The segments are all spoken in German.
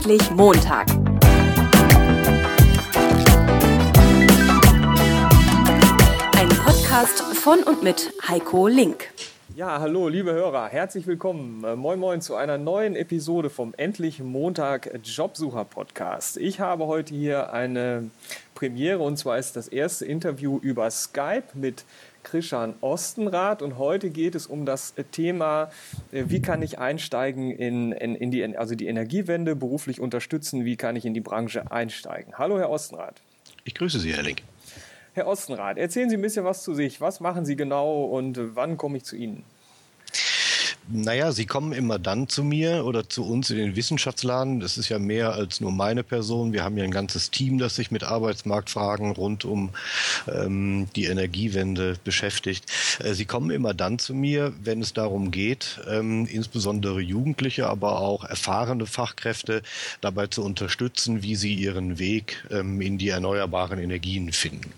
Endlich Montag. Ein Podcast von und mit Heiko Link. Ja, hallo, liebe Hörer, herzlich willkommen. Äh, moin, moin zu einer neuen Episode vom Endlich Montag Jobsucher Podcast. Ich habe heute hier eine Premiere und zwar ist das erste Interview über Skype mit Krishan Ostenrath und heute geht es um das Thema, äh, wie kann ich einsteigen in, in, in die, also die Energiewende beruflich unterstützen, wie kann ich in die Branche einsteigen. Hallo, Herr Ostenrath. Ich grüße Sie, Herr Link. Herr Ostenrath, erzählen Sie ein bisschen was zu sich. Was machen Sie genau und wann komme ich zu Ihnen? Naja, sie kommen immer dann zu mir oder zu uns in den Wissenschaftsladen. Das ist ja mehr als nur meine Person. Wir haben ja ein ganzes Team, das sich mit Arbeitsmarktfragen rund um ähm, die Energiewende beschäftigt. Äh, sie kommen immer dann zu mir, wenn es darum geht, ähm, insbesondere Jugendliche, aber auch erfahrene Fachkräfte dabei zu unterstützen, wie sie ihren Weg ähm, in die erneuerbaren Energien finden.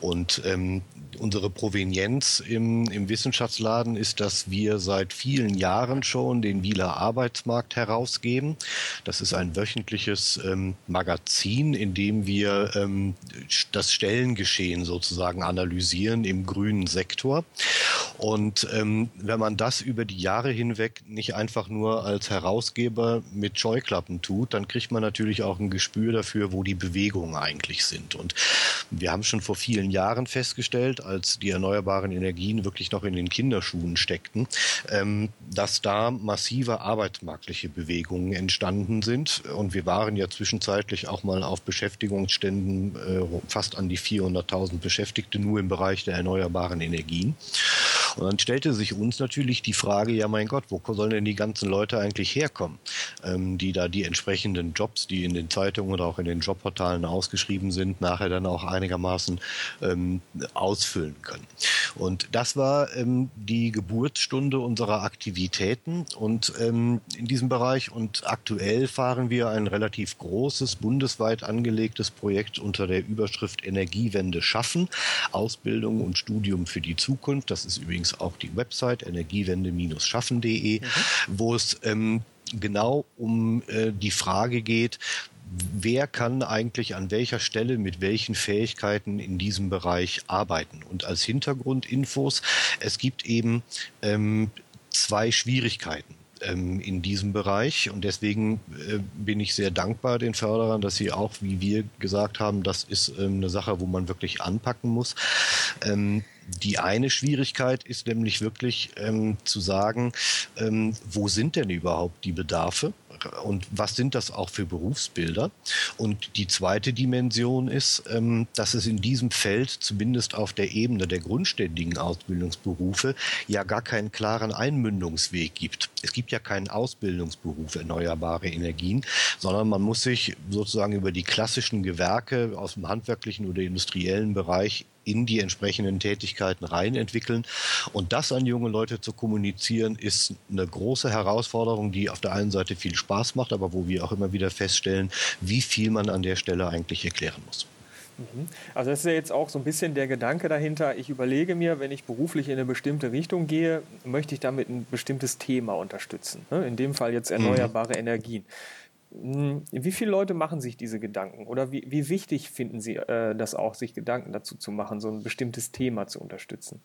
Und ähm, unsere Provenienz im, im Wissenschaftsladen ist, dass wir seit vielen Jahren schon den Wieler Arbeitsmarkt herausgeben. Das ist ein wöchentliches ähm, Magazin, in dem wir ähm, das Stellengeschehen sozusagen analysieren im grünen Sektor. Und ähm, wenn man das über die Jahre hinweg nicht einfach nur als Herausgeber mit Scheuklappen tut, dann kriegt man natürlich auch ein Gespür dafür, wo die Bewegungen eigentlich sind. Und wir haben schon vor vielen Jahren festgestellt, als die erneuerbaren Energien wirklich noch in den Kinderschuhen steckten, ähm, dass da massive arbeitsmarktliche Bewegungen entstanden sind. Und wir waren ja zwischenzeitlich auch mal auf Beschäftigungsständen äh, fast an die 400.000 Beschäftigte nur im Bereich der erneuerbaren Energien. Und dann stellte sich uns natürlich die Frage, ja mein Gott, wo sollen denn die ganzen Leute eigentlich herkommen, ähm, die da die entsprechenden Jobs, die in den Zeitungen oder auch in den Jobportalen ausgeschrieben sind, nachher dann auch einigermaßen ähm, ausfüllen können. Und das war ähm, die Geburtsstunde unserer Aktivitäten und ähm, in diesem Bereich. Und aktuell fahren wir ein relativ großes, bundesweit angelegtes Projekt unter der Überschrift Energiewende schaffen, Ausbildung und Studium für die Zukunft. Das ist übrigens übrigens auch die Website energiewende-schaffen.de, mhm. wo es ähm, genau um äh, die Frage geht, wer kann eigentlich an welcher Stelle mit welchen Fähigkeiten in diesem Bereich arbeiten. Und als Hintergrundinfos, es gibt eben ähm, zwei Schwierigkeiten ähm, in diesem Bereich. Und deswegen äh, bin ich sehr dankbar den Förderern, dass sie auch, wie wir gesagt haben, das ist ähm, eine Sache, wo man wirklich anpacken muss. Ähm, die eine Schwierigkeit ist nämlich wirklich ähm, zu sagen, ähm, wo sind denn überhaupt die Bedarfe? Und was sind das auch für Berufsbilder? Und die zweite Dimension ist, ähm, dass es in diesem Feld, zumindest auf der Ebene der grundständigen Ausbildungsberufe, ja gar keinen klaren Einmündungsweg gibt. Es gibt ja keinen Ausbildungsberuf erneuerbare Energien, sondern man muss sich sozusagen über die klassischen Gewerke aus dem handwerklichen oder industriellen Bereich in die entsprechenden Tätigkeiten rein entwickeln. Und das an junge Leute zu kommunizieren, ist eine große Herausforderung, die auf der einen Seite viel Spaß macht, aber wo wir auch immer wieder feststellen, wie viel man an der Stelle eigentlich erklären muss. Mhm. Also das ist ja jetzt auch so ein bisschen der Gedanke dahinter. Ich überlege mir, wenn ich beruflich in eine bestimmte Richtung gehe, möchte ich damit ein bestimmtes Thema unterstützen. Ne? In dem Fall jetzt mhm. erneuerbare. Energien. Hm, wie viele Leute machen sich diese Gedanken? Oder wie, wie wichtig finden Sie äh, das auch, sich Gedanken dazu zu machen, so ein bestimmtes Thema zu unterstützen?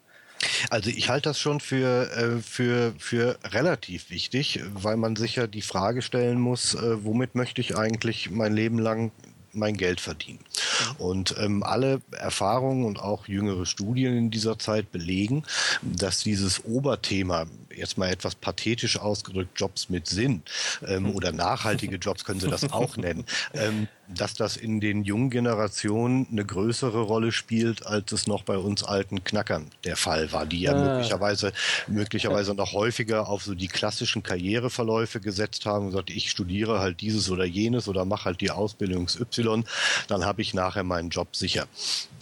Also ich halte das schon für, äh, für, für relativ wichtig, weil man sich ja die Frage stellen muss, äh, womit möchte ich eigentlich mein Leben lang mein Geld verdienen. Mhm. Und ähm, alle Erfahrungen und auch jüngere Studien in dieser Zeit belegen, dass dieses Oberthema, jetzt mal etwas pathetisch ausgedrückt, Jobs mit Sinn ähm, mhm. oder nachhaltige Jobs können Sie das auch nennen, ähm, dass das in den jungen Generationen eine größere Rolle spielt, als es noch bei uns alten Knackern der Fall war, die ja ah. möglicherweise, möglicherweise noch häufiger auf so die klassischen Karriereverläufe gesetzt haben und gesagt, ich studiere halt dieses oder jenes oder mache halt die Ausbildung Y, dann habe ich nachher meinen Job sicher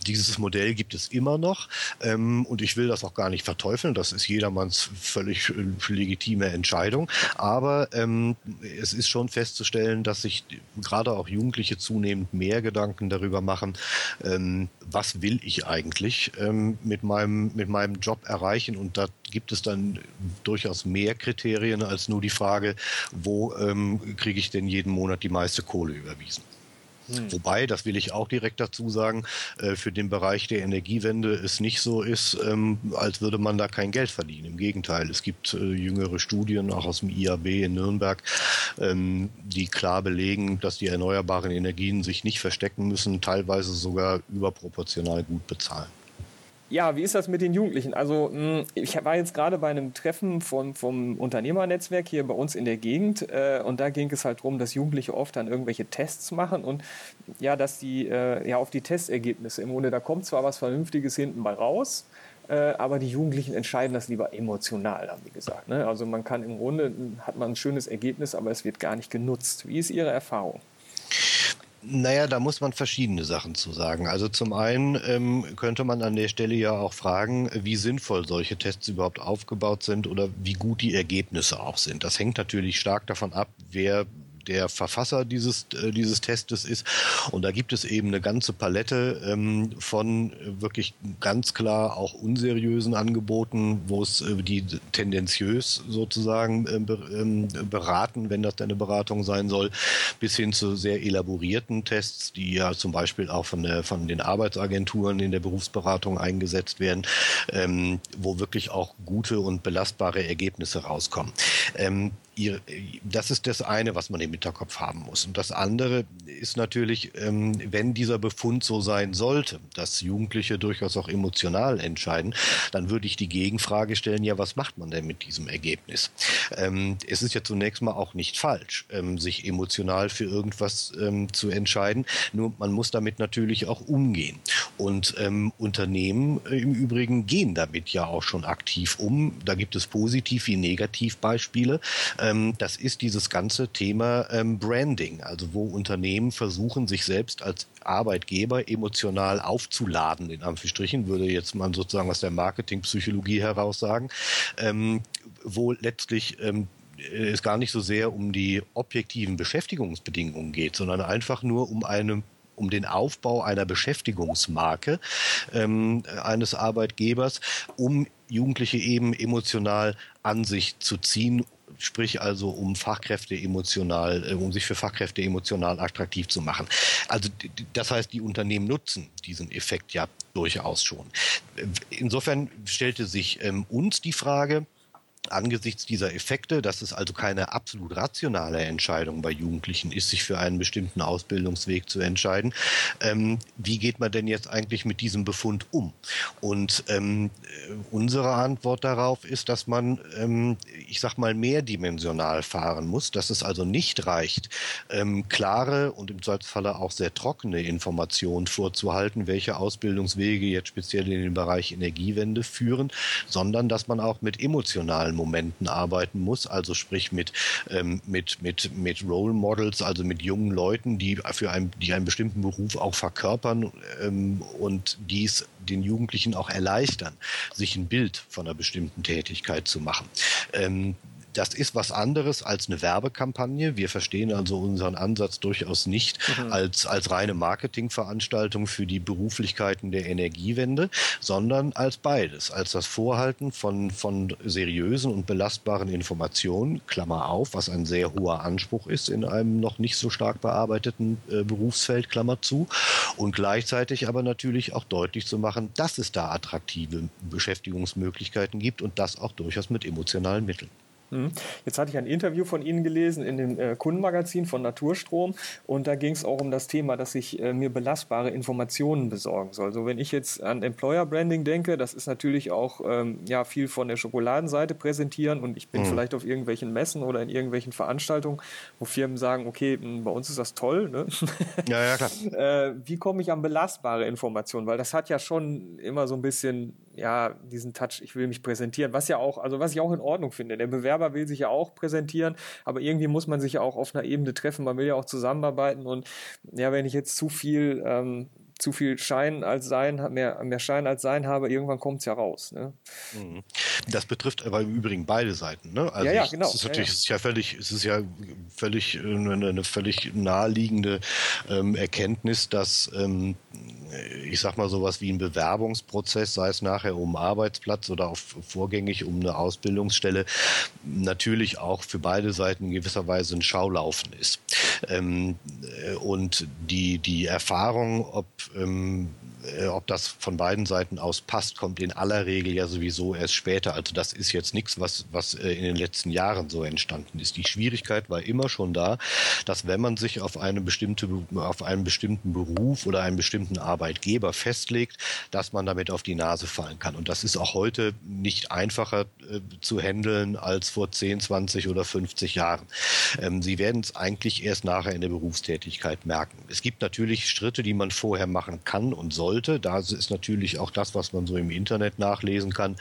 dieses Modell gibt es immer noch ähm, und ich will das auch gar nicht verteufeln. Das ist jedermanns völlig äh, legitime Entscheidung. Aber ähm, es ist schon festzustellen, dass sich gerade auch Jugendliche zunehmend mehr Gedanken darüber machen, ähm, was will ich eigentlich ähm, mit, meinem, mit meinem Job erreichen. Und da gibt es dann durchaus mehr Kriterien als nur die Frage, wo ähm, kriege ich denn jeden Monat die meiste Kohle überwiesen. Hm. Wobei, das will ich auch direkt dazu sagen, äh, für den Bereich der Energiewende es nicht so ist, ähm, als würde man da kein Geld verdienen. Im Gegenteil, es gibt äh, jüngere Studien, auch aus dem IAB in Nürnberg, ähm, die klar belegen, dass die erneuerbaren Energien sich nicht verstecken müssen, teilweise sogar überproportional gut bezahlen. Ja, wie ist das mit den Jugendlichen? Also hm, ich war jetzt gerade bei einem Treffen von, vom Unternehmernetzwerk hier bei uns in der Gegend äh, und da ging es halt darum, dass Jugendliche oft dann irgendwelche Tests machen und ja, dass die äh, ja auf die Testergebnisse im Grunde, da kommt zwar was Vernünftiges hinten bei raus, äh, aber die Jugendlichen entscheiden das lieber emotional, haben die gesagt. Ne? Also man kann im Grunde, hat man ein schönes Ergebnis, aber es wird gar nicht genutzt. Wie ist Ihre Erfahrung? Naja, da muss man verschiedene Sachen zu sagen. Also zum einen ähm, könnte man an der Stelle ja auch fragen, wie sinnvoll solche Tests überhaupt aufgebaut sind oder wie gut die Ergebnisse auch sind. Das hängt natürlich stark davon ab, wer der Verfasser dieses, äh, dieses Testes ist. Und da gibt es eben eine ganze Palette ähm, von wirklich ganz klar auch unseriösen Angeboten, wo es äh, die tendenziös sozusagen äh, ähm, beraten, wenn das eine Beratung sein soll, bis hin zu sehr elaborierten Tests, die ja zum Beispiel auch von, der, von den Arbeitsagenturen in der Berufsberatung eingesetzt werden, ähm, wo wirklich auch gute und belastbare Ergebnisse rauskommen. Ähm, ihr, das ist das eine, was man im Hinterkopf haben muss. Und das andere ist natürlich, ähm, wenn dieser Befund so sein sollte, dass Jugendliche durchaus auch emotional entscheiden, dann würde ich die Gegenfrage stellen, ja, was macht man denn mit diesem Ergebnis? Ähm, es ist ja zunächst mal auch nicht falsch, ähm, sich emotional für irgendwas zu entscheiden. Nur man muss damit natürlich auch umgehen. Und Unternehmen äh, im Übrigen gehen damit ja auch schon aktiv um. Da gibt es positiv wie negativ Beispiele. Ähm, das ist dieses ganze Thema ähm, Branding, also wo Unternehmen versuchen, sich selbst als Arbeitgeber emotional aufzuladen, in Anführungsstrichen, würde jetzt man sozusagen aus der Marketingpsychologie heraus sagen, ähm, wo letztlich ähm, es gar nicht so sehr um die objektiven Beschäftigungsbedingungen geht, sondern einfach nur um eine um den Aufbau einer Beschäftigungsmarke ähm, eines Arbeitgebers, um Jugendliche eben emotional an sich zu ziehen sprich also um Fachkräfte emotional, äh, um sich für Fachkräfte emotional attraktiv zu machen. Also das heißt, die Unternehmen nutzen diesen Effekt ja durchaus schon. Insofern stellte sich ähm, uns die Frage, angesichts dieser Effekte, dass es also keine absolut rationale Entscheidung bei Jugendlichen ist, sich für einen bestimmten Ausbildungsweg zu entscheiden. Ähm, wie geht man denn jetzt eigentlich mit diesem Befund um? Und ähm, unsere Antwort darauf ist, dass man, ähm, ich sag mal, mehrdimensional fahren muss, dass es also nicht reicht, ähm, klare und im Zweifelsfalle auch sehr trockene Informationen vorzuhalten, welche Ausbildungswege jetzt speziell in den Bereich Energiewende führen, sondern dass man auch mit emotionalen Momenten arbeiten muss, also sprich mit, ähm, mit, mit, mit Role Models, also mit jungen Leuten, die für einen, die einen bestimmten Beruf auch verkörpern ähm, und dies den Jugendlichen auch erleichtern, sich ein Bild von einer bestimmten Tätigkeit zu machen. Ähm, das ist was anderes als eine Werbekampagne. Wir verstehen also unseren Ansatz durchaus nicht mhm. als, als reine Marketingveranstaltung für die Beruflichkeiten der Energiewende, sondern als beides, als das Vorhalten von, von seriösen und belastbaren Informationen, Klammer auf, was ein sehr hoher Anspruch ist in einem noch nicht so stark bearbeiteten äh, Berufsfeld, Klammer zu, und gleichzeitig aber natürlich auch deutlich zu machen, dass es da attraktive Beschäftigungsmöglichkeiten gibt und das auch durchaus mit emotionalen Mitteln. Mhm. Jetzt hatte ich ein Interview von Ihnen gelesen in dem äh, Kundenmagazin von Naturstrom und da ging es auch um das Thema, dass ich äh, mir belastbare Informationen besorgen soll. So wenn ich jetzt an Employer Branding denke, das ist natürlich auch ähm, ja viel von der Schokoladenseite präsentieren und ich bin mhm. vielleicht auf irgendwelchen Messen oder in irgendwelchen Veranstaltungen, wo Firmen sagen, okay, hm, bei uns ist das toll. Ne? Ja, ja, klar. äh, wie komme ich an belastbare Informationen? Weil das hat ja schon immer so ein bisschen ja diesen Touch. Ich will mich präsentieren, was ja auch, also was ich auch in Ordnung finde. Der Bewerber will sich ja auch präsentieren, aber irgendwie muss man sich ja auch auf einer Ebene treffen. Man will ja auch zusammenarbeiten und ja, wenn ich jetzt zu viel ähm, zu viel Schein als Sein, mehr, mehr Schein als Sein habe, irgendwann kommt es ja raus. Ne? Mhm. Das betrifft aber im Übrigen beide Seiten. Ne? Also ja, ja, genau. Es ist natürlich, ja, ja. Es ist ja völlig, es ist ja völlig äh, eine, eine völlig naheliegende ähm, Erkenntnis, dass ähm, ich sag mal sowas wie ein Bewerbungsprozess, sei es nachher um Arbeitsplatz oder auch vorgängig um eine Ausbildungsstelle, natürlich auch für beide Seiten in gewisser Weise ein Schaulaufen ist. Ähm, äh, und die, die Erfahrung, ob ähm, äh, ob das von beiden Seiten aus passt, kommt in aller Regel ja sowieso erst später. Also das ist jetzt nichts, was, was äh, in den letzten Jahren so entstanden ist. Die Schwierigkeit war immer schon da, dass wenn man sich auf eine bestimmte, auf einen bestimmten Beruf oder einen bestimmten Arbeitgeber festlegt, dass man damit auf die Nase fallen kann. Und das ist auch heute nicht einfacher äh, zu handeln als vor 10, 20 oder 50 Jahren. Ähm, Sie werden es eigentlich erst nachher in der Berufstätigkeit merken. Es gibt natürlich Schritte, die man vorher machen kann und soll sollte. Da ist natürlich auch das, was man so im Internet nachlesen kann,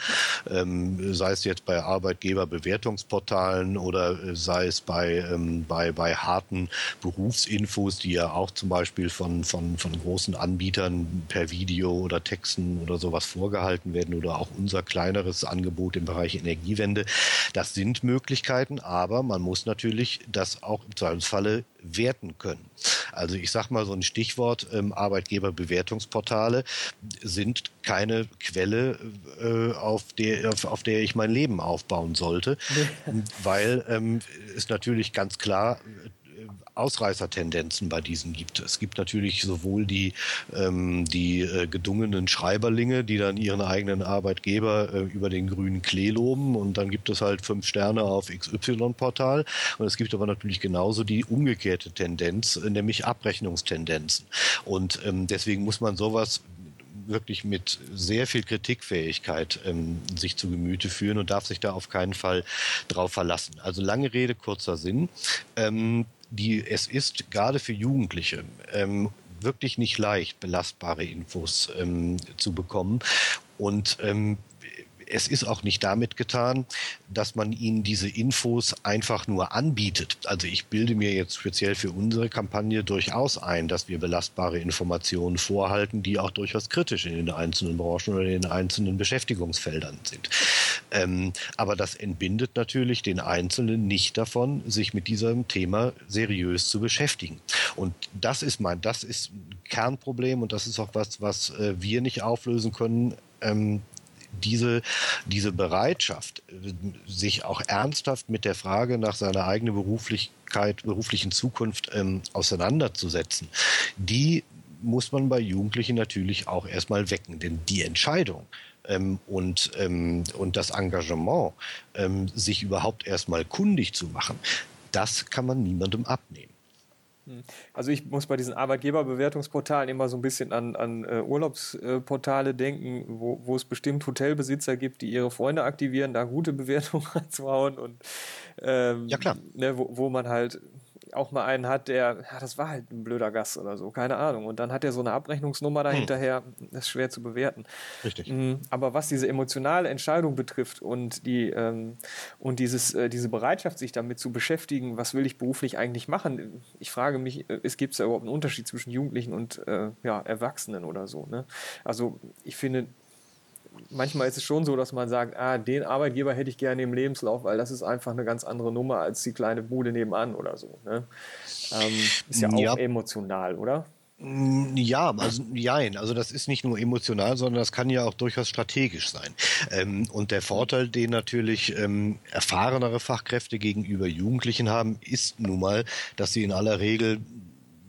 ähm, sei es jetzt bei Arbeitgeberbewertungsportalen oder äh, sei es bei, ähm, bei, bei harten Berufsinfos, die ja auch zum Beispiel von, von, von großen Anbietern per Video oder Texten oder sowas vorgehalten werden oder auch unser kleineres Angebot im Bereich Energiewende. Das sind Möglichkeiten, aber man muss natürlich das auch im Zweifelsfalle werten können. Also ich sage mal so ein Stichwort, ähm, Arbeitgeberbewertungsportale sind keine Quelle, äh, auf, der, auf, auf, der ich mein Leben aufbauen sollte, weil ähm, es natürlich ganz klar Ausreißertendenzen bei diesen gibt. Es gibt natürlich sowohl die, ähm, die äh, gedungenen Schreiberlinge, die dann ihren eigenen Arbeitgeber äh, über den grünen Klee loben und dann gibt es halt fünf Sterne auf XY-Portal und es gibt aber natürlich genauso die umgekehrte Tendenz, äh, nämlich Abrechnungstendenzen. Und ähm, deswegen muss man sowas wirklich mit sehr viel Kritikfähigkeit ähm, sich zu Gemüte führen und darf sich da auf keinen Fall drauf verlassen. Also lange Rede, kurzer Sinn. Ähm, die, es ist gerade für Jugendliche ähm, wirklich nicht leicht, belastbare Infos ähm, zu bekommen. Und ähm, es ist auch nicht damit getan, dass man ihnen diese Infos einfach nur anbietet. Also ich bilde mir jetzt speziell für unsere Kampagne durchaus ein, dass wir belastbare Informationen vorhalten, die auch durchaus kritisch in den einzelnen Branchen oder in den einzelnen Beschäftigungsfeldern sind. Ähm, aber das entbindet natürlich den Einzelnen nicht davon, sich mit diesem Thema seriös zu beschäftigen. Und das ist mein, das ist ein Kernproblem und das ist auch was, was äh, wir nicht auflösen können. Ähm, diese, diese Bereitschaft, sich auch ernsthaft mit der Frage nach seiner eigenen Beruflichkeit, beruflichen Zukunft ähm, auseinanderzusetzen, die muss man bei Jugendlichen natürlich auch erstmal wecken. Denn die Entscheidung ähm, und, ähm, und das Engagement, ähm, sich überhaupt erstmal kundig zu machen, das kann man niemandem abnehmen. Hm. Also ich muss bei diesen Arbeitgeberbewertungsportalen immer so ein bisschen an, an uh, Urlaubsportale denken, wo, wo es bestimmt Hotelbesitzer gibt, die ihre Freunde aktivieren, da gute Bewertungen reinzuhauen und ähm, ja, klar. Ne, wo, wo man halt auch mal einen hat, der, ja, das war halt ein blöder Gast oder so, keine Ahnung. Und dann hat er so eine Abrechnungsnummer dahinterher, hm. das ist schwer zu bewerten. Richtig. Mhm. Aber was diese emotionale Entscheidung betrifft und die ähm, und dieses, äh, diese Bereitschaft, sich damit zu beschäftigen, was will ich beruflich eigentlich machen? Ich frage mich, äh, es gibt da überhaupt einen Unterschied zwischen Jugendlichen und äh, ja, Erwachsenen oder so. Ne? Also ich finde, manchmal ist es schon so, dass man sagt, ah, den Arbeitgeber hätte ich gerne im Lebenslauf, weil das ist einfach eine ganz andere Nummer als die kleine Bude nebenan oder so. Ne? Ähm, ist ja auch ja. emotional, oder? Mm, ja, also nein, also das ist nicht nur emotional, sondern das kann ja auch durchaus strategisch sein. Ähm, und der Vorteil, den natürlich ähm, erfahrenere Fachkräfte gegenüber Jugendlichen haben, ist nun mal, dass sie in aller Regel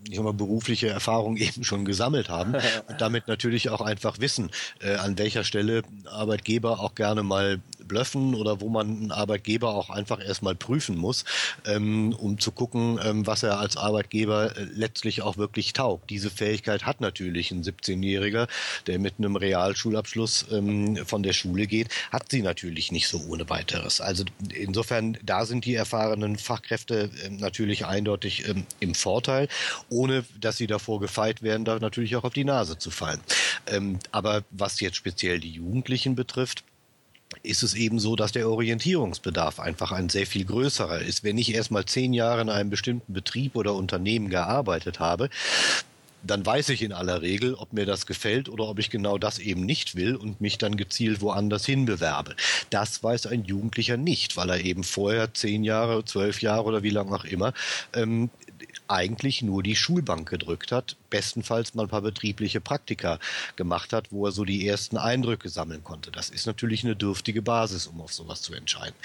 ich sag mal, berufliche Erfahrung eben schon gesammelt haben und damit natürlich auch einfach wissen, äh, an welcher Stelle Arbeitgeber auch gerne mal blöffen oder wo man einen Arbeitgeber auch einfach erstmal prüfen muss, ähm, um zu gucken, ähm, was er als Arbeitgeber äh, letztlich auch wirklich taugt. Diese Fähigkeit hat natürlich ein 17-Jähriger, der mit einem Realschulabschluss ähm, von der Schule geht, hat sie natürlich nicht so ohne weiteres. Also insofern, da sind die erfahrenen Fachkräfte ähm, natürlich eindeutig ähm, im Vorteil, ohne dass sie davor gefeit werden, da natürlich auch auf die Nase zu fallen. Ähm, aber was jetzt speziell die Jugendlichen betrifft, ist es eben so, dass der Orientierungsbedarf einfach ein sehr viel größerer ist. Wenn ich erst mal zehn Jahre in einem bestimmten Betrieb oder Unternehmen gearbeitet habe, dann weiß ich in aller Regel, ob mir das gefällt oder ob ich genau das eben nicht will und mich dann gezielt woanders hinbewerbe. Das weiß ein Jugendlicher nicht, weil er eben vorher zehn Jahre, zwölf Jahre oder wie lange auch immer ähm, eigentlich nur die Schulbank gedrückt hat, bestenfalls mal ein paar betriebliche Praktika gemacht hat, wo er so die ersten Eindrücke sammeln konnte. Das ist natürlich eine dürftige Basis, um auf sowas zu entscheiden.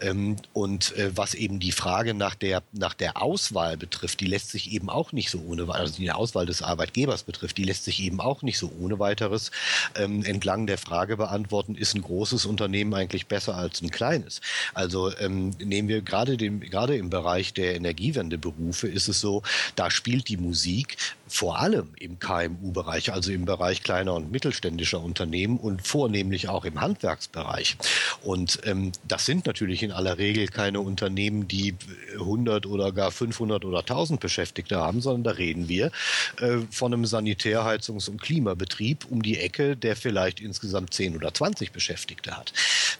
Ähm, und äh, was eben die Frage nach der, nach der Auswahl betrifft, die lässt sich eben auch nicht so ohne, also die Auswahl des Arbeitgebers betrifft, die lässt sich eben auch nicht so ohne weiteres ähm, entlang der Frage beantworten, ist ein großes Unternehmen eigentlich besser als ein kleines? Also ähm, nehmen wir gerade den, gerade im Bereich der Energiewendeberufe ist es so, da spielt die Musik vor allem im KMU-Bereich, also im Bereich kleiner und mittelständischer Unternehmen und vornehmlich auch im Handwerksbereich. Und ähm, das sind natürlich in aller Regel keine Unternehmen, die 100 oder gar 500 oder 1000 Beschäftigte haben, sondern da reden wir äh, von einem Sanitärheizungs- und Klimabetrieb um die Ecke, der vielleicht insgesamt 10 oder 20 Beschäftigte hat.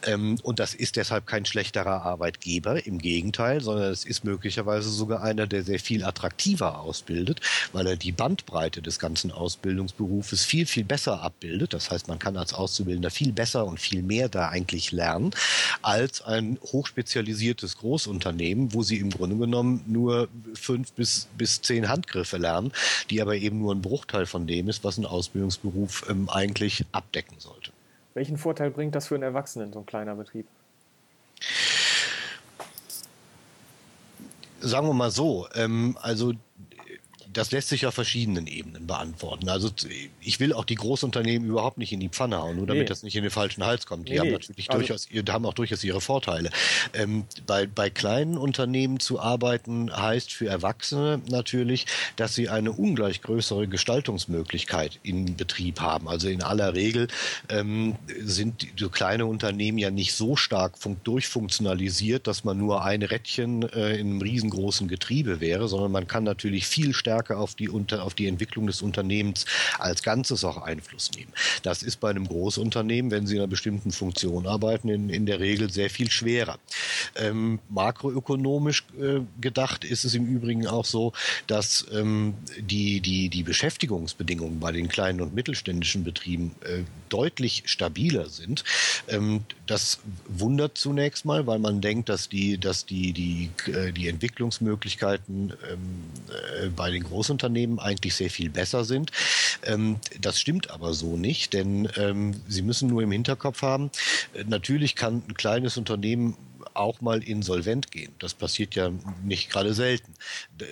Ähm, und das ist deshalb kein schlechterer Arbeitgeber, im Gegenteil, sondern es ist möglicherweise sogar einer, der sehr viel attraktiver ausbildet, weil er die Bandbreite des ganzen Ausbildungsberufes viel, viel besser abbildet. Das heißt, man kann als Auszubildender viel besser und viel mehr da eigentlich lernen, als ein hochspezialisiertes Großunternehmen, wo sie im Grunde genommen nur fünf bis, bis zehn Handgriffe lernen, die aber eben nur ein Bruchteil von dem ist, was ein Ausbildungsberuf ähm, eigentlich abdecken sollte. Welchen Vorteil bringt das für einen Erwachsenen, so ein kleiner Betrieb? Sagen wir mal so, ähm, also das lässt sich auf verschiedenen Ebenen beantworten. Also ich will auch die Großunternehmen überhaupt nicht in die Pfanne hauen, nur damit nee. das nicht in den falschen Hals kommt. Die nee, haben natürlich also, durchaus, die haben auch durchaus ihre Vorteile. Ähm, bei, bei kleinen Unternehmen zu arbeiten heißt für Erwachsene natürlich, dass sie eine ungleich größere Gestaltungsmöglichkeit im Betrieb haben. Also in aller Regel ähm, sind so kleine Unternehmen ja nicht so stark durchfunktionalisiert, dass man nur ein Rädchen äh, in einem riesengroßen Getriebe wäre, sondern man kann natürlich viel stärker stärker auf die, unter, auf die Entwicklung des Unternehmens als Ganzes auch Einfluss nehmen. Das ist bei einem Großunternehmen, wenn Sie in einer bestimmten Funktion arbeiten, in, in der Regel sehr viel schwerer. Ähm, makroökonomisch äh, gedacht ist es im Übrigen auch so, dass ähm, die, die, die Beschäftigungsbedingungen bei den kleinen und mittelständischen Betrieben äh, deutlich stabiler sind. Ähm, das wundert zunächst mal, weil man denkt, dass die, dass die, die, äh, die Entwicklungsmöglichkeiten ähm, äh, bei den Großunternehmen eigentlich sehr viel besser sind. Ähm, das stimmt aber so nicht, denn ähm, Sie müssen nur im Hinterkopf haben, äh, natürlich kann ein kleines Unternehmen auch mal insolvent gehen. Das passiert ja nicht gerade selten.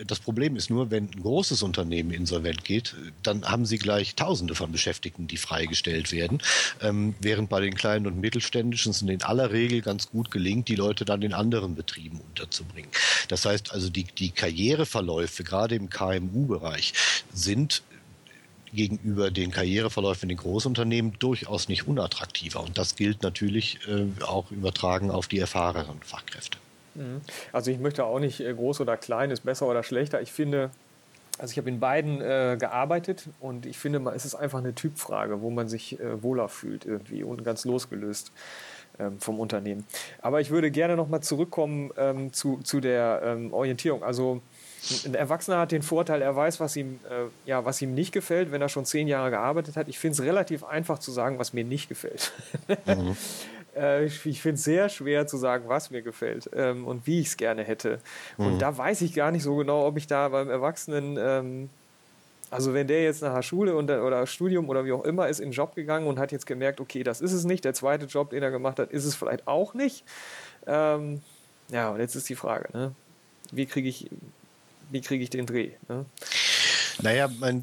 Das Problem ist nur, wenn ein großes Unternehmen insolvent geht, dann haben sie gleich Tausende von Beschäftigten, die freigestellt werden, ähm, während bei den kleinen und mittelständischen es in aller Regel ganz gut gelingt, die Leute dann in anderen Betrieben unterzubringen. Das heißt also, die, die Karriereverläufe, gerade im KMU-Bereich, sind gegenüber den Karriereverläufen in den Großunternehmen durchaus nicht unattraktiver. Und das gilt natürlich äh, auch übertragen auf die erfahrenen Fachkräfte. Mhm. Also ich möchte auch nicht äh, groß oder klein, ist besser oder schlechter. Ich finde, also ich habe in beiden äh, gearbeitet und ich finde, es ist einfach eine Typfrage, wo man sich äh, wohler fühlt irgendwie und ganz losgelöst ähm, vom Unternehmen. Aber ich würde gerne nochmal zurückkommen ähm, zu, zu der ähm, Orientierung. Also ein Erwachsener hat den Vorteil, er weiß, was ihm, äh, ja, was ihm nicht gefällt, wenn er schon zehn Jahre gearbeitet hat. Ich finde es relativ einfach zu sagen, was mir nicht gefällt. Mhm. äh, ich, finde es sehr schwer zu sagen, was mir gefällt ähm, und wie ich es gerne hätte. Mhm. Und da weiß ich gar nicht so genau, ob ich da beim Erwachsenen, ähm, also wenn der jetzt nach der Schule und, oder Studium oder wie auch immer ist in den Job gegangen und hat jetzt gemerkt, okay, das ist es nicht, der zweite Job, den er gemacht hat, ist es vielleicht auch nicht. Ähm, ja, und jetzt ist die Frage, ne? wie kriege ich wie kriege ich den Dreh? Ne? Naja, mein,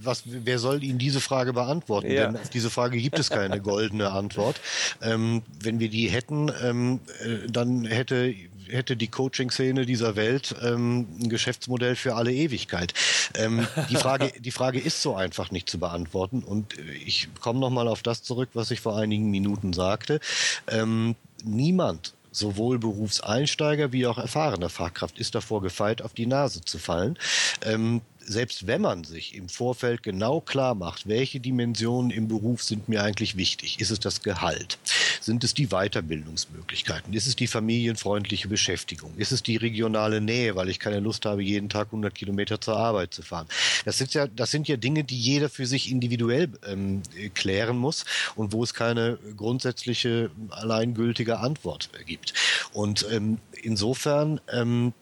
was, wer soll Ihnen diese Frage beantworten? Ja. Denn auf diese Frage gibt es keine goldene Antwort. Ähm, wenn wir die hätten, ähm, äh, dann hätte hätte die Coaching-Szene dieser Welt ähm, ein Geschäftsmodell für alle Ewigkeit. Ähm, die, Frage, die Frage ist so einfach nicht zu beantworten. Und ich komme nochmal auf das zurück, was ich vor einigen Minuten sagte. Ähm, niemand sowohl Berufseinsteiger wie auch erfahrene Fachkraft ist davor gefeit, auf die Nase zu fallen. Ähm, selbst wenn man sich im Vorfeld genau klar macht, welche Dimensionen im Beruf sind mir eigentlich wichtig, ist es das Gehalt. Sind es die Weiterbildungsmöglichkeiten? Ist es die familienfreundliche Beschäftigung? Ist es die regionale Nähe, weil ich keine Lust habe, jeden Tag 100 Kilometer zur Arbeit zu fahren? Das sind ja, das sind ja Dinge, die jeder für sich individuell ähm, klären muss und wo es keine grundsätzliche alleingültige Antwort gibt. Und ähm, insofern ähm,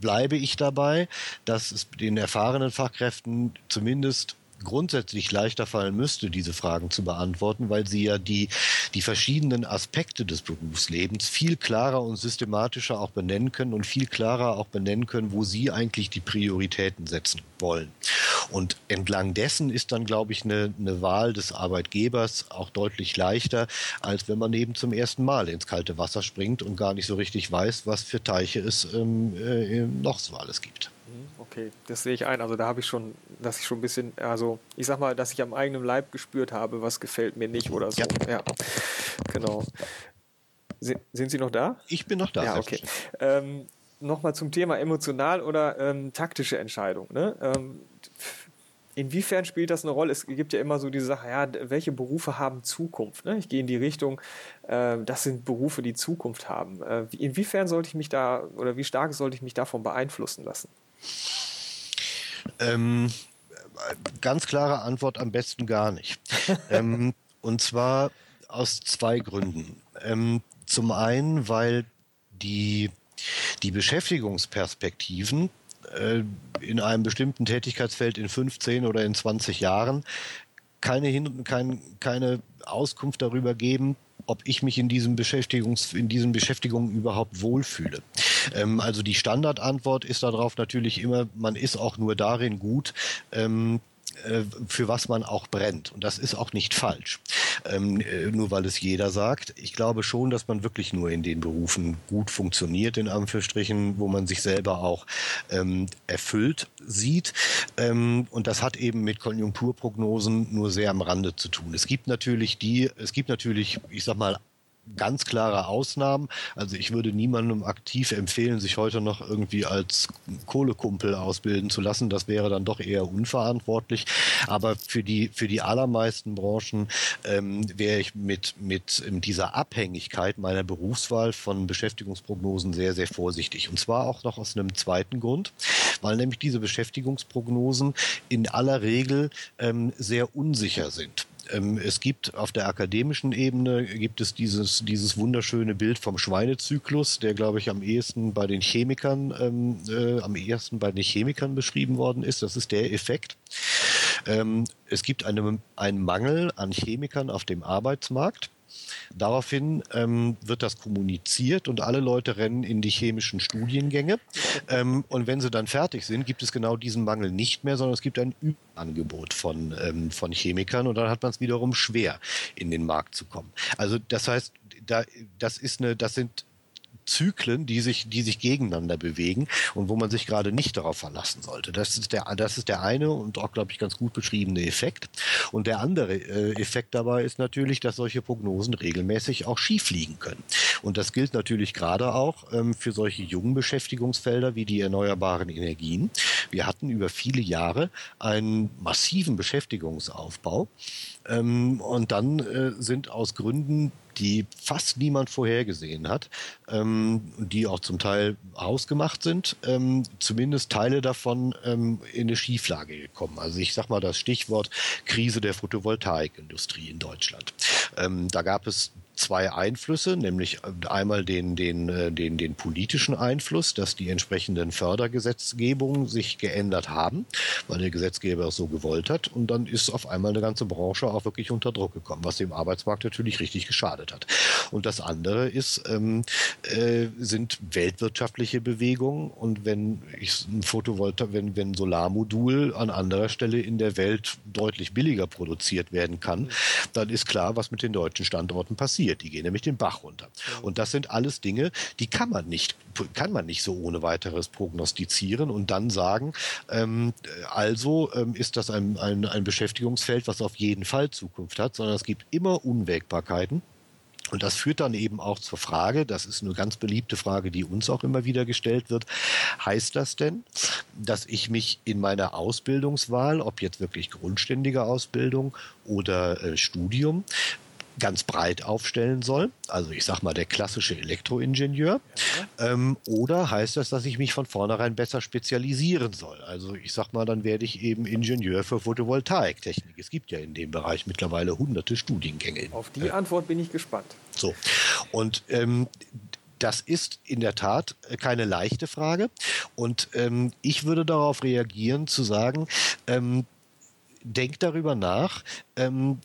bleibe ich dabei, dass es den erfahrenen Fachkräften zumindest grundsätzlich leichter fallen müsste, diese Fragen zu beantworten, weil sie ja die, die verschiedenen Aspekte des Berufslebens viel klarer und systematischer auch benennen können und viel klarer auch benennen können, wo sie eigentlich die Prioritäten setzen wollen. Und entlang dessen ist dann, glaube ich, eine, eine Wahl des Arbeitgebers auch deutlich leichter, als wenn man eben zum ersten Mal ins kalte Wasser springt und gar nicht so richtig weiß, was für Teiche es ähm, äh, noch so alles gibt. Mhm, okay, das sehe ich ein. Also da habe ich schon, dass ich schon ein bisschen, also ich sag mal, dass ich am eigenen Leib gespürt habe, was gefällt mir nicht oder so. Ja, ja. genau. Sind, sind Sie noch da? Ich bin noch da. Ja, okay. Ähm, Nochmal zum Thema emotional oder ähm, taktische Entscheidung. Ne? Ähm, inwiefern spielt das eine Rolle? Es gibt ja immer so diese Sache, ja, welche Berufe haben Zukunft? Ne? Ich gehe in die Richtung, äh, das sind Berufe, die Zukunft haben. Äh, inwiefern sollte ich mich da oder wie stark sollte ich mich davon beeinflussen lassen? Ähm, ganz klare Antwort am besten gar nicht. ähm, und zwar aus zwei Gründen. Ähm, zum einen, weil die, die Beschäftigungsperspektiven äh, in einem bestimmten Tätigkeitsfeld in 15 oder in 20 Jahren keine, Hin kein, keine Auskunft darüber geben, ob ich mich in diesem Beschäftigungs in diesen Beschäftigungen überhaupt wohlfühle. Ähm, also die Standardantwort ist darauf natürlich immer, man ist auch nur darin gut, ähm, äh, für was man auch brennt. Und das ist auch nicht falsch, ähm, äh, nur weil es jeder sagt. Ich glaube schon, dass man wirklich nur in den Berufen gut funktioniert, in Anführungsstrichen, wo man sich selber auch ähm, erfüllt sieht. Ähm, und das hat eben mit Konjunkturprognosen nur sehr am Rande zu tun. Es gibt natürlich die, es gibt natürlich, ich sag mal, ganz klare Ausnahmen. Also ich würde niemandem aktiv empfehlen, sich heute noch irgendwie als Kohlekumpel ausbilden zu lassen. Das wäre dann doch eher unverantwortlich. Aber für die, für die allermeisten Branchen ähm, wäre ich mit, mit dieser Abhängigkeit meiner Berufswahl von Beschäftigungsprognosen sehr, sehr vorsichtig. Und zwar auch noch aus einem zweiten Grund, weil nämlich diese Beschäftigungsprognosen in aller Regel ähm, sehr unsicher sind. Ähm, es gibt auf der akademischen Ebene gibt es dieses, dieses wunderschöne Bild vom Schweinezyklus, der, glaube ich, am ehesten bei den Chemikern, ähm, äh, am ehesten bei den Chemikern beschrieben worden ist. Das ist der Effekt. Ähm, es gibt eine, einen Mangel an Chemikern auf dem Arbeitsmarkt. Daraufhin ähm, wird das kommuniziert und alle Leute rennen in die chemischen Studiengänge. Ähm, und wenn sie dann fertig sind, gibt es genau diesen Mangel nicht mehr, sondern es gibt ein Überangebot von, ähm, von Chemikern und dann hat man es wiederum schwer, in den Markt zu kommen. Also das heißt, da, das ist eine, das sind Zyklen, die sich, die sich gegeneinander bewegen und wo man sich gerade nicht darauf verlassen sollte. Das ist der, das ist der eine und auch, glaube ich, ganz gut beschriebene Effekt. Und der andere äh, Effekt dabei ist natürlich, dass solche Prognosen regelmäßig auch schief liegen können. Und das gilt natürlich gerade auch ähm, für solche jungen Beschäftigungsfelder wie die erneuerbaren Energien. Wir hatten über viele Jahre einen massiven Beschäftigungsaufbau. Ähm, und dann äh, sind aus Gründen die fast niemand vorhergesehen hat, ähm, die auch zum Teil hausgemacht sind, ähm, zumindest Teile davon ähm, in eine Schieflage gekommen. Also ich sage mal das Stichwort Krise der Photovoltaikindustrie in Deutschland. Ähm, da gab es zwei Einflüsse, nämlich einmal den, den, äh, den, den politischen Einfluss, dass die entsprechenden Fördergesetzgebungen sich geändert haben, weil der Gesetzgeber es so gewollt hat. Und dann ist auf einmal eine ganze Branche auch wirklich unter Druck gekommen, was dem Arbeitsmarkt natürlich richtig geschadet hat. Und das andere ist, ähm, äh, sind weltwirtschaftliche Bewegungen. Und wenn ich ein Photovoltaik, wenn, wenn Solarmodul an anderer Stelle in der Welt deutlich billiger produziert werden kann, dann ist klar, was mit den deutschen Standorten passiert passiert. Die gehen nämlich den Bach runter. Und das sind alles Dinge, die kann man nicht, kann man nicht so ohne weiteres prognostizieren und dann sagen, ähm, also ähm, ist das ein, ein, ein Beschäftigungsfeld, was auf jeden Fall Zukunft hat, sondern es gibt immer Unwägbarkeiten. Und das führt dann eben auch zur Frage, das ist eine ganz beliebte Frage, die uns auch immer wieder gestellt wird, heißt das denn, dass ich mich in meiner Ausbildungswahl, ob jetzt wirklich grundständige Ausbildung oder äh, Studium, ganz breit aufstellen soll, also ich sag mal der klassische Elektroingenieur, ja. ähm, oder heißt das, dass ich mich von vornherein besser spezialisieren soll? Also ich sag mal, dann werde ich eben Ingenieur für Photovoltaiktechnik. Es gibt ja in dem Bereich mittlerweile hunderte Studiengänge. Auf die Antwort bin ich gespannt. So, und ähm, das ist in der Tat keine leichte Frage. Und ähm, ich würde darauf reagieren, zu sagen, ähm, denk darüber nach, ähm,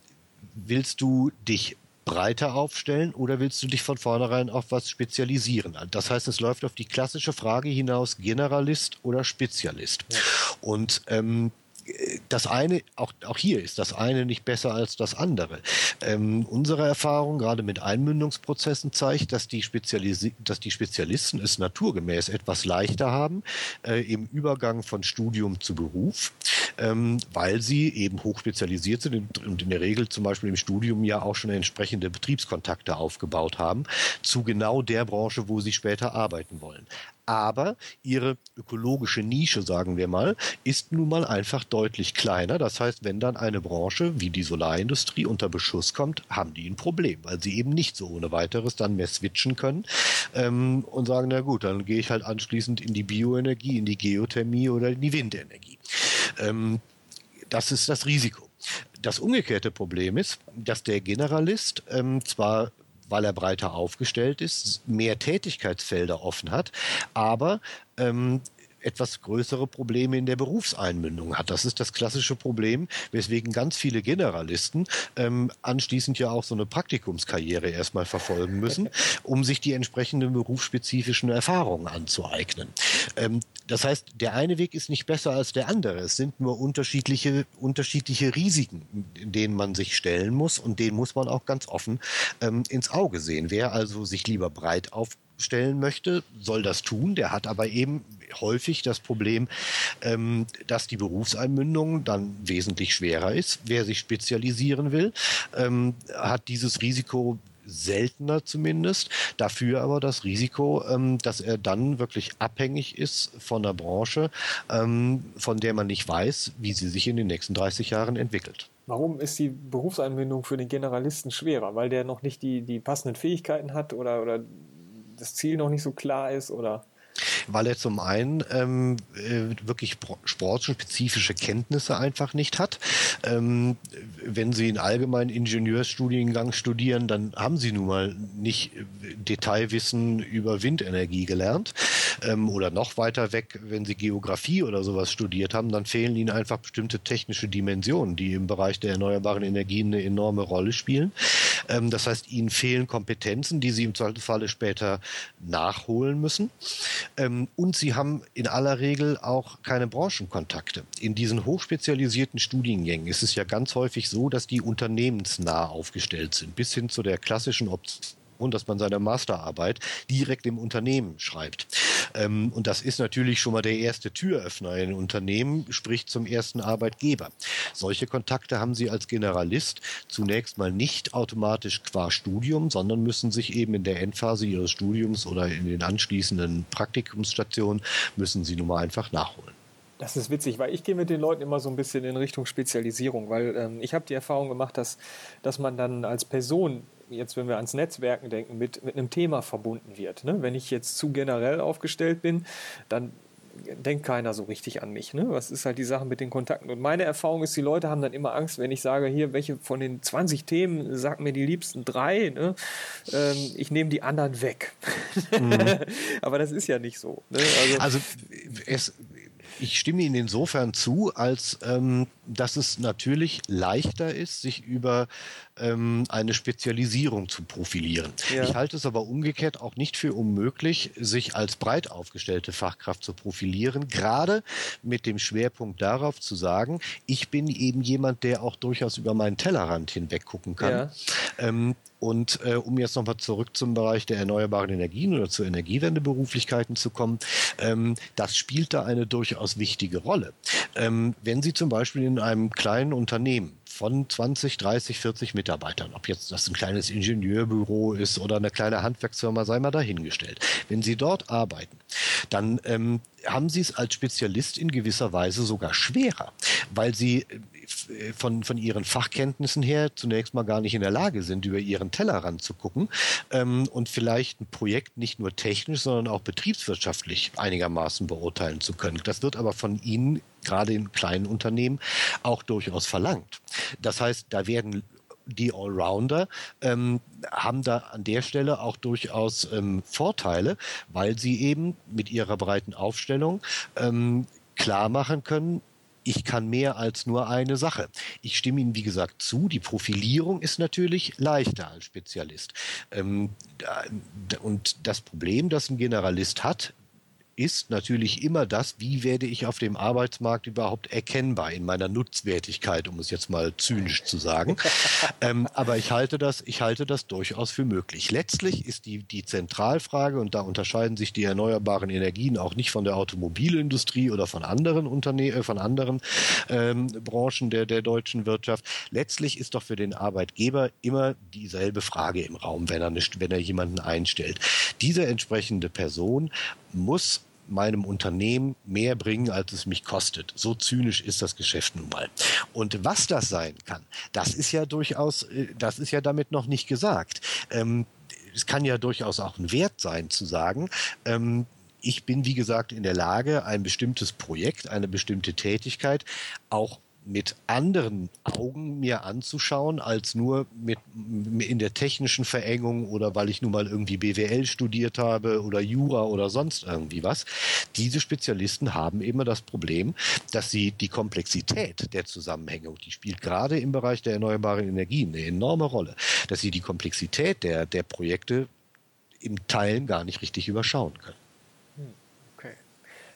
willst du dich breiter aufstellen oder willst du dich von vornherein auf was spezialisieren? Das heißt, es läuft auf die klassische Frage hinaus, Generalist oder Spezialist. Ja. Und ähm, das eine, auch, auch hier ist das eine nicht besser als das andere. Ähm, unsere Erfahrung, gerade mit Einmündungsprozessen, zeigt, dass die, dass die Spezialisten es naturgemäß etwas leichter haben äh, im Übergang von Studium zu Beruf, ähm, weil sie eben hochspezialisiert sind und in der Regel zum Beispiel im Studium ja auch schon entsprechende Betriebskontakte aufgebaut haben zu genau der Branche, wo sie später arbeiten wollen aber ihre ökologische Nische, sagen wir mal, ist nun mal einfach deutlich kleiner. Das heißt, wenn dann eine Branche wie die Solarindustrie unter Beschuss kommt, haben die ein Problem, weil sie eben nicht so ohne weiteres dann mehr switchen können ähm, und sagen, na gut, dann gehe ich halt anschließend in die Bioenergie, in die Geothermie oder in die Windenergie. Ähm, das ist das Risiko. Das umgekehrte Problem ist, dass der Generalist ähm, zwar weil er breiter aufgestellt ist, mehr Tätigkeitsfelder offen hat, aber ähm, etwas größere Probleme in der Berufseinmündung hat. Das ist das klassische Problem, weswegen ganz viele Generalisten ähm, anschließend ja auch so eine Praktikumskarriere erstmal verfolgen müssen, um sich die entsprechenden berufsspezifischen Erfahrungen anzueignen. Ähm, das heißt, der eine Weg ist nicht besser als der andere. Es sind nur unterschiedliche, unterschiedliche Risiken, denen man sich stellen muss und denen muss man auch ganz offen ähm, ins Auge sehen. Wer also sich lieber breit auf stellen möchte, soll das tun. Der hat aber eben häufig das Problem, ähm, dass die Berufseinmündung dann wesentlich schwerer ist. Wer sich spezialisieren will, ähm, hat dieses Risiko seltener zumindest. Dafür aber das Risiko, ähm, dass er dann wirklich abhängig ist von der Branche, ähm, von der man nicht weiß, wie sie sich in den nächsten 30 Jahren entwickelt. Warum ist die Berufseinbindung für den Generalisten schwerer? Weil der noch nicht die, die passenden Fähigkeiten hat oder, oder das Ziel noch nicht so klar ist oder? Weil er zum einen ähm, äh, wirklich sportspezifische Kenntnisse einfach nicht hat. Ähm, wenn Sie einen allgemeinen Ingenieursstudiengang studieren, dann haben Sie nun mal nicht äh, Detailwissen über Windenergie gelernt. Ähm, oder noch weiter weg, wenn Sie Geografie oder sowas studiert haben, dann fehlen Ihnen einfach bestimmte technische Dimensionen, die im Bereich der erneuerbaren Energien eine enorme Rolle spielen. Ähm, das heißt, Ihnen fehlen Kompetenzen, die Sie im Zweifelsfalle später nachholen müssen. Ähm, und sie haben in aller Regel auch keine Branchenkontakte. In diesen hochspezialisierten Studiengängen ist es ja ganz häufig so, dass die unternehmensnah aufgestellt sind, bis hin zu der klassischen Option dass man seine Masterarbeit direkt im Unternehmen schreibt. Ähm, und das ist natürlich schon mal der erste Türöffner in Unternehmen, sprich zum ersten Arbeitgeber. Solche Kontakte haben Sie als Generalist zunächst mal nicht automatisch qua Studium, sondern müssen sich eben in der Endphase Ihres Studiums oder in den anschließenden Praktikumsstationen müssen Sie nun mal einfach nachholen. Das ist witzig, weil ich gehe mit den Leuten immer so ein bisschen in Richtung Spezialisierung, weil ähm, ich habe die Erfahrung gemacht, dass, dass man dann als Person jetzt, wenn wir ans Netzwerken denken, mit, mit einem Thema verbunden wird. Ne? Wenn ich jetzt zu generell aufgestellt bin, dann denkt keiner so richtig an mich. Ne? Was ist halt die Sache mit den Kontakten? Und meine Erfahrung ist, die Leute haben dann immer Angst, wenn ich sage, hier, welche von den 20 Themen, sag mir die liebsten drei, ne? ähm, ich nehme die anderen weg. Mhm. Aber das ist ja nicht so. Ne? Also, also es, ich stimme Ihnen insofern zu, als ähm, dass es natürlich leichter ist, sich über ähm, eine Spezialisierung zu profilieren. Ja. Ich halte es aber umgekehrt auch nicht für unmöglich, sich als breit aufgestellte Fachkraft zu profilieren, gerade mit dem Schwerpunkt darauf zu sagen, ich bin eben jemand, der auch durchaus über meinen Tellerrand hinweg gucken kann. Ja. Ähm, und äh, um jetzt nochmal zurück zum Bereich der erneuerbaren Energien oder zur Energiewendeberuflichkeiten zu kommen, ähm, das spielt da eine durchaus wichtige Rolle. Ähm, wenn Sie zum Beispiel in einem kleinen Unternehmen von 20, 30, 40 Mitarbeitern, ob jetzt das ein kleines Ingenieurbüro ist oder eine kleine Handwerksfirma, sei mal dahingestellt. Wenn Sie dort arbeiten, dann ähm, haben Sie es als Spezialist in gewisser Weise sogar schwerer, weil Sie von, von ihren Fachkenntnissen her zunächst mal gar nicht in der Lage sind, über ihren Tellerrand zu gucken ähm, und vielleicht ein Projekt nicht nur technisch, sondern auch betriebswirtschaftlich einigermaßen beurteilen zu können. Das wird aber von ihnen gerade in kleinen Unternehmen auch durchaus verlangt. Das heißt, da werden die Allrounder ähm, haben da an der Stelle auch durchaus ähm, Vorteile, weil sie eben mit ihrer breiten Aufstellung ähm, klar machen können, ich kann mehr als nur eine Sache. Ich stimme Ihnen, wie gesagt, zu. Die Profilierung ist natürlich leichter als Spezialist. Ähm, und das Problem, das ein Generalist hat, ist natürlich immer das, wie werde ich auf dem Arbeitsmarkt überhaupt erkennbar in meiner Nutzwertigkeit, um es jetzt mal zynisch zu sagen. ähm, aber ich halte das, ich halte das durchaus für möglich. Letztlich ist die, die Zentralfrage, und da unterscheiden sich die erneuerbaren Energien auch nicht von der Automobilindustrie oder von anderen Unternehmen, äh, von anderen ähm, Branchen der, der deutschen Wirtschaft. Letztlich ist doch für den Arbeitgeber immer dieselbe Frage im Raum, wenn er, nicht, wenn er jemanden einstellt. Diese entsprechende Person muss meinem Unternehmen mehr bringen, als es mich kostet. So zynisch ist das Geschäft nun mal. Und was das sein kann, das ist ja durchaus, äh, das ist ja damit noch nicht gesagt. Ähm, es kann ja durchaus auch ein Wert sein, zu sagen, ähm, ich bin, wie gesagt, in der Lage, ein bestimmtes Projekt, eine bestimmte Tätigkeit auch mit anderen Augen mir anzuschauen, als nur mit, in der technischen Verengung oder weil ich nun mal irgendwie BWL studiert habe oder Jura oder sonst irgendwie was. Diese Spezialisten haben immer das Problem, dass sie die Komplexität der Zusammenhänge, die spielt gerade im Bereich der erneuerbaren Energien eine enorme Rolle, dass sie die Komplexität der, der Projekte im Teilen gar nicht richtig überschauen können.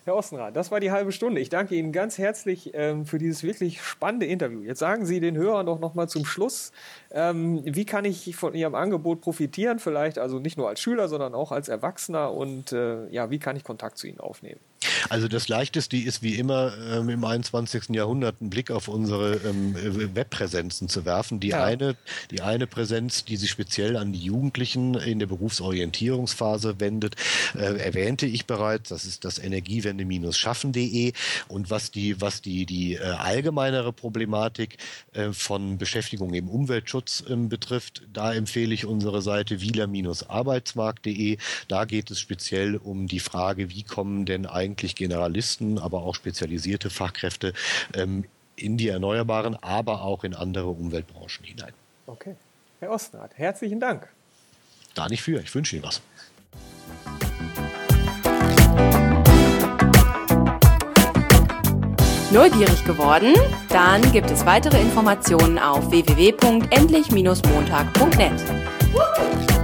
Herr Ostenrath, das war die halbe Stunde. Ich danke Ihnen ganz herzlich ähm, für dieses wirklich spannende Interview. Jetzt sagen Sie den Hörern doch noch mal zum Schluss, ähm, wie kann ich von Ihrem Angebot profitieren? Vielleicht also nicht nur als Schüler, sondern auch als Erwachsener und äh, ja, wie kann ich Kontakt zu Ihnen aufnehmen? Also das Leichteste ist wie immer ähm, im 21. Jahrhundert einen Blick auf unsere ähm, Webpräsenzen zu werfen. Die, ja. eine, die eine Präsenz, die sich speziell an die Jugendlichen in der Berufsorientierungsphase wendet, äh, erwähnte ich bereits. Das ist das Energiewende-schaffen.de. Und was die, was die, die äh, allgemeinere Problematik äh, von Beschäftigung im Umweltschutz ähm, betrifft, da empfehle ich unsere Seite wieler-arbeitsmarkt.de. Da geht es speziell um die Frage, wie kommen denn eigentlich eigentlich Generalisten, aber auch spezialisierte Fachkräfte ähm, in die Erneuerbaren, aber auch in andere Umweltbranchen hinein. Okay. Herr Ostenrath, herzlichen Dank. Da nicht für. Ich wünsche Ihnen was. Neugierig geworden? Dann gibt es weitere Informationen auf www.endlich-montag.net.